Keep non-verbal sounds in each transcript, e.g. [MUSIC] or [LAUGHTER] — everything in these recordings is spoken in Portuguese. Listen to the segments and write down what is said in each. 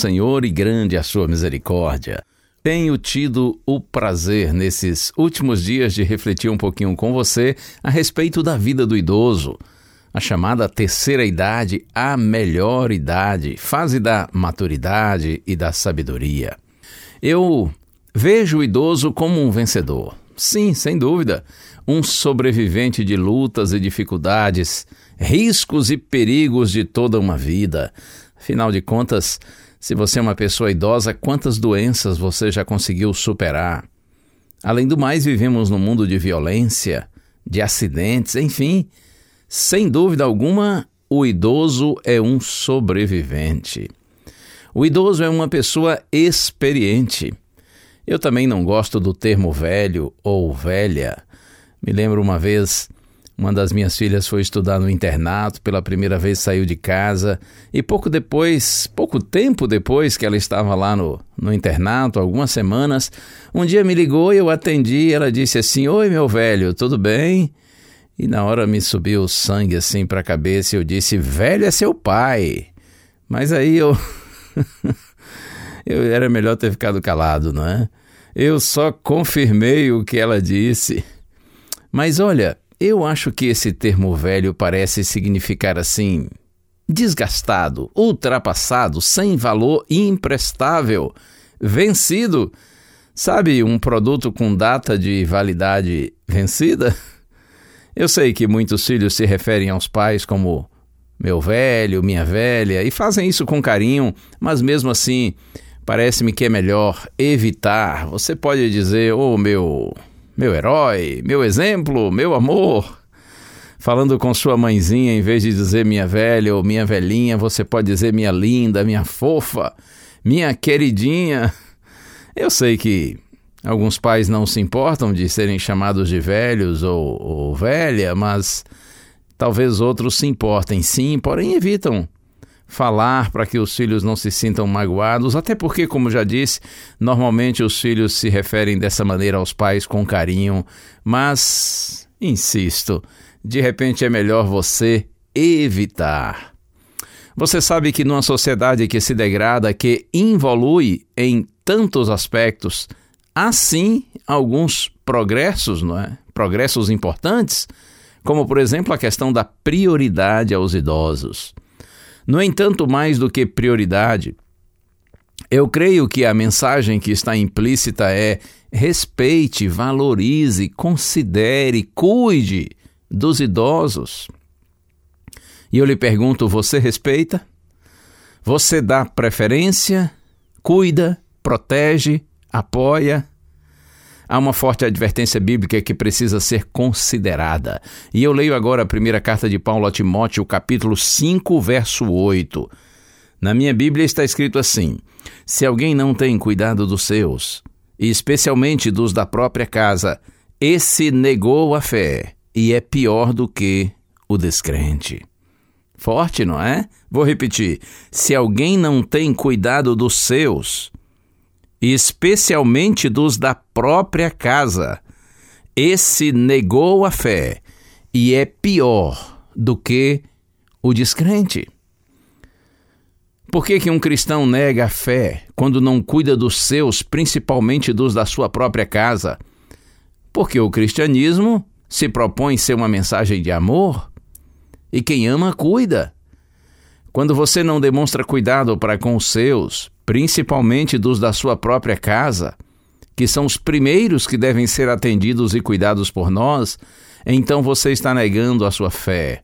Senhor e grande a sua misericórdia. Tenho tido o prazer nesses últimos dias de refletir um pouquinho com você a respeito da vida do idoso, a chamada terceira idade, a melhor idade, fase da maturidade e da sabedoria. Eu vejo o idoso como um vencedor. Sim, sem dúvida, um sobrevivente de lutas e dificuldades, riscos e perigos de toda uma vida. Afinal de contas, se você é uma pessoa idosa, quantas doenças você já conseguiu superar? Além do mais, vivemos num mundo de violência, de acidentes, enfim. Sem dúvida alguma, o idoso é um sobrevivente. O idoso é uma pessoa experiente. Eu também não gosto do termo velho ou velha. Me lembro uma vez, uma das minhas filhas foi estudar no internato, pela primeira vez saiu de casa e pouco depois, pouco tempo depois que ela estava lá no, no internato, algumas semanas, um dia me ligou e eu atendi e ela disse assim: Oi, meu velho, tudo bem? E na hora me subiu o sangue assim para a cabeça e eu disse: Velho é seu pai. Mas aí eu. [LAUGHS] eu era melhor ter ficado calado, não é? Eu só confirmei o que ela disse. Mas olha, eu acho que esse termo velho parece significar assim. desgastado, ultrapassado, sem valor, imprestável, vencido. Sabe, um produto com data de validade vencida? Eu sei que muitos filhos se referem aos pais como meu velho, minha velha, e fazem isso com carinho, mas mesmo assim, parece-me que é melhor evitar. Você pode dizer, ô oh, meu, meu herói, meu exemplo, meu amor. Falando com sua mãezinha, em vez de dizer minha velha ou minha velhinha, você pode dizer minha linda, minha fofa, minha queridinha. Eu sei que alguns pais não se importam de serem chamados de velhos ou, ou velha, mas talvez outros se importem sim, porém evitam falar para que os filhos não se sintam magoados, até porque, como já disse, normalmente os filhos se referem dessa maneira aos pais com carinho, mas, insisto, de repente é melhor você evitar. Você sabe que numa sociedade que se degrada, que involui em tantos aspectos, há sim alguns progressos, não é? Progressos importantes, como por exemplo a questão da prioridade aos idosos. No entanto, mais do que prioridade, eu creio que a mensagem que está implícita é: respeite, valorize, considere, cuide dos idosos. E eu lhe pergunto: você respeita? Você dá preferência? Cuida? Protege? Apoia? Há uma forte advertência bíblica que precisa ser considerada. E eu leio agora a primeira carta de Paulo a Timóteo, capítulo 5, verso 8. Na minha Bíblia está escrito assim: Se alguém não tem cuidado dos seus, e especialmente dos da própria casa, esse negou a fé e é pior do que o descrente. Forte, não é? Vou repetir: se alguém não tem cuidado dos seus, especialmente dos da própria casa, esse negou a fé e é pior do que o descrente. Por que, que um cristão nega a fé quando não cuida dos seus, principalmente dos da sua própria casa? Porque o cristianismo se propõe ser uma mensagem de amor e quem ama, cuida. Quando você não demonstra cuidado para com os seus, principalmente dos da sua própria casa, que são os primeiros que devem ser atendidos e cuidados por nós, então você está negando a sua fé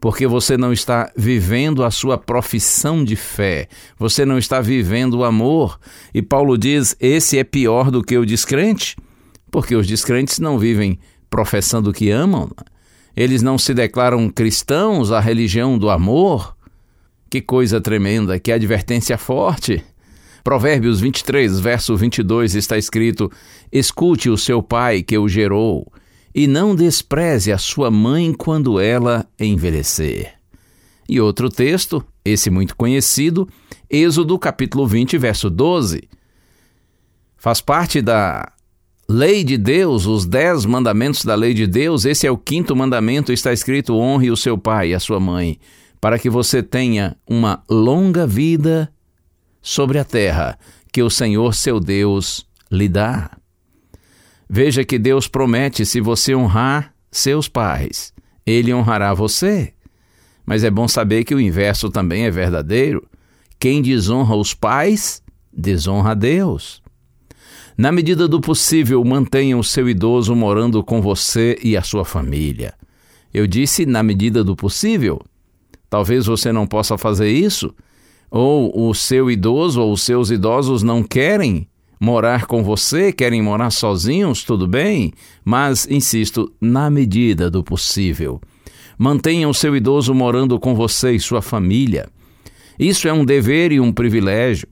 porque você não está vivendo a sua profissão de fé, você não está vivendo o amor. E Paulo diz: esse é pior do que o descrente, porque os descrentes não vivem professando que amam, eles não se declaram cristãos, a religião do amor. Que coisa tremenda, que advertência forte. Provérbios 23, verso 22 está escrito: Escute o seu pai que o gerou e não despreze a sua mãe quando ela envelhecer. E outro texto, esse muito conhecido, Êxodo capítulo 20, verso 12. Faz parte da lei de Deus, os dez mandamentos da lei de Deus, esse é o quinto mandamento, está escrito: honre o seu pai e a sua mãe, para que você tenha uma longa vida sobre a terra que o Senhor seu Deus lhe dá. Veja que Deus promete: se você honrar seus pais, ele honrará você. Mas é bom saber que o inverso também é verdadeiro. Quem desonra os pais, desonra a Deus. Na medida do possível, mantenha o seu idoso morando com você e a sua família. Eu disse na medida do possível. Talvez você não possa fazer isso, ou o seu idoso ou os seus idosos não querem morar com você, querem morar sozinhos, tudo bem, mas, insisto, na medida do possível. Mantenha o seu idoso morando com você e sua família. Isso é um dever e um privilégio.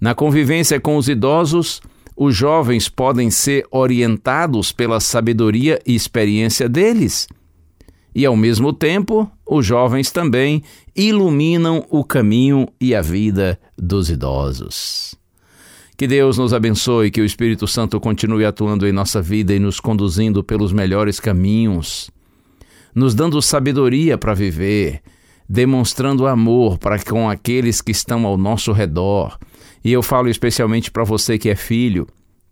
Na convivência com os idosos, os jovens podem ser orientados pela sabedoria e experiência deles. E, ao mesmo tempo, os jovens também iluminam o caminho e a vida dos idosos. Que Deus nos abençoe, que o Espírito Santo continue atuando em nossa vida e nos conduzindo pelos melhores caminhos, nos dando sabedoria para viver, demonstrando amor para com aqueles que estão ao nosso redor. E eu falo especialmente para você que é filho,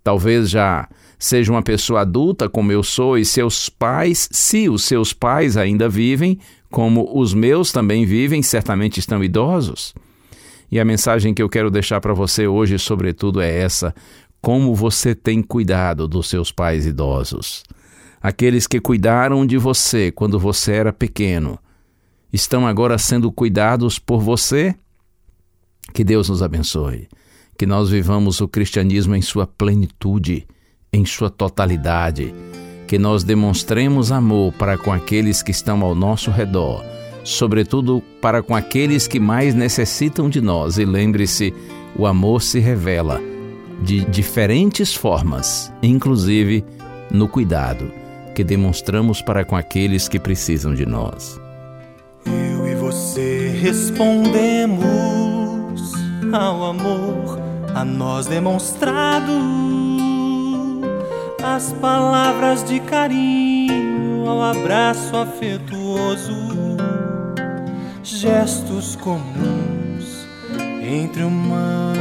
talvez já seja uma pessoa adulta como eu sou e seus pais, se os seus pais ainda vivem, como os meus também vivem, certamente estão idosos. E a mensagem que eu quero deixar para você hoje, sobretudo, é essa: como você tem cuidado dos seus pais idosos. Aqueles que cuidaram de você quando você era pequeno, estão agora sendo cuidados por você? Que Deus nos abençoe. Que nós vivamos o cristianismo em sua plenitude, em sua totalidade. Que nós demonstremos amor para com aqueles que estão ao nosso redor sobretudo para com aqueles que mais necessitam de nós. E lembre-se, o amor se revela de diferentes formas, inclusive no cuidado que demonstramos para com aqueles que precisam de nós. Eu e você respondemos ao amor a nós demonstrado, as palavras de carinho, ao abraço afetuoso gestos comuns entre humanos.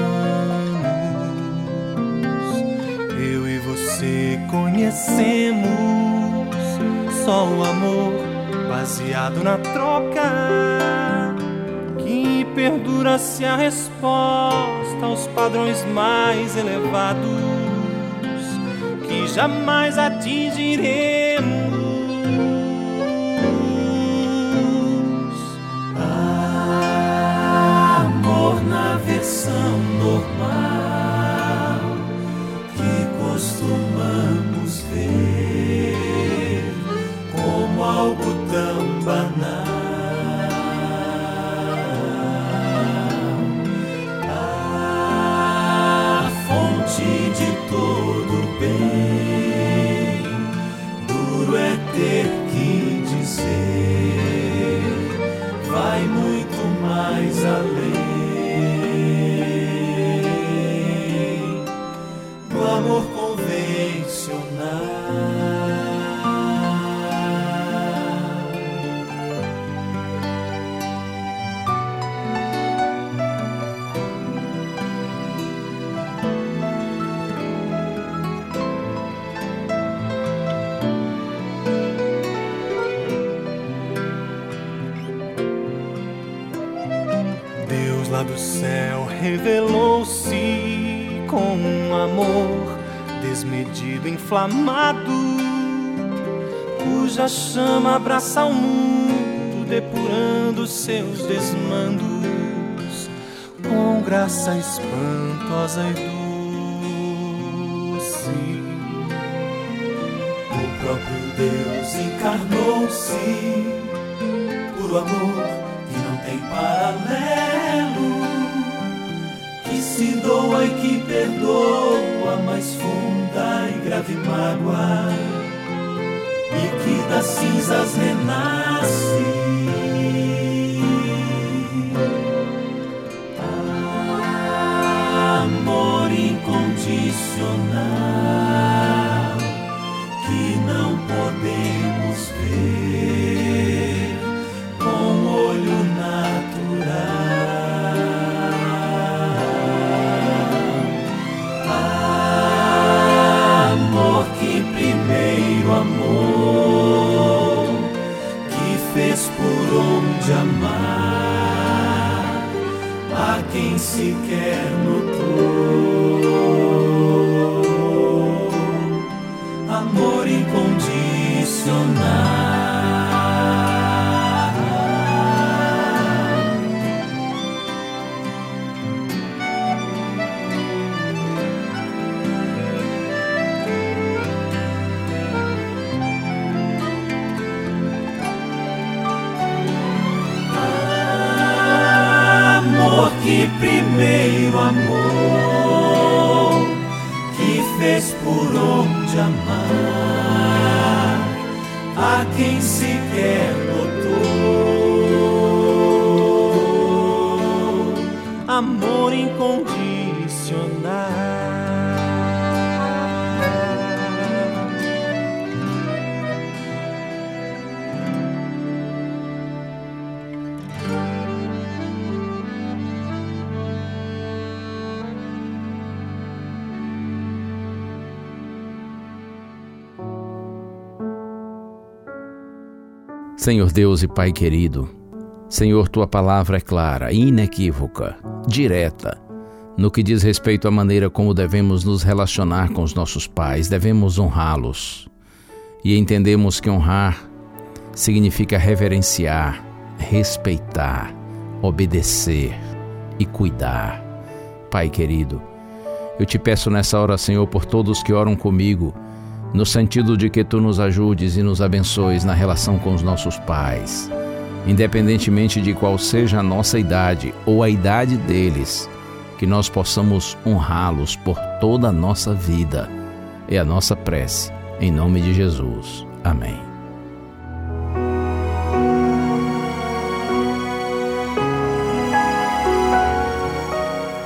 Eu e você conhecemos só o amor baseado na troca que perdura se a resposta aos padrões mais elevados que jamais atingiremos revelou-se com um amor desmedido, inflamado, cuja chama abraça o mundo, depurando seus desmandos com graça espantosa e doce. O próprio Deus encarnou-se por amor que não tem paralelo, se doa e que perdoa mais funda e grave mágoa, e que das cinzas renasce. Amor, que fez por onde amar a quem sequer notou. Amor incondicional. Primeiro amor, que fez por onde amar a quem sequer notou. Amor incondicional. Senhor Deus e Pai querido, Senhor, tua palavra é clara, inequívoca, direta, no que diz respeito à maneira como devemos nos relacionar com os nossos pais, devemos honrá-los. E entendemos que honrar significa reverenciar, respeitar, obedecer e cuidar. Pai querido, eu te peço nessa hora, Senhor, por todos que oram comigo, no sentido de que tu nos ajudes e nos abençoes na relação com os nossos pais, independentemente de qual seja a nossa idade ou a idade deles, que nós possamos honrá-los por toda a nossa vida. É a nossa prece, em nome de Jesus. Amém.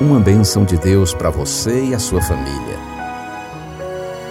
Uma bênção de Deus para você e a sua família.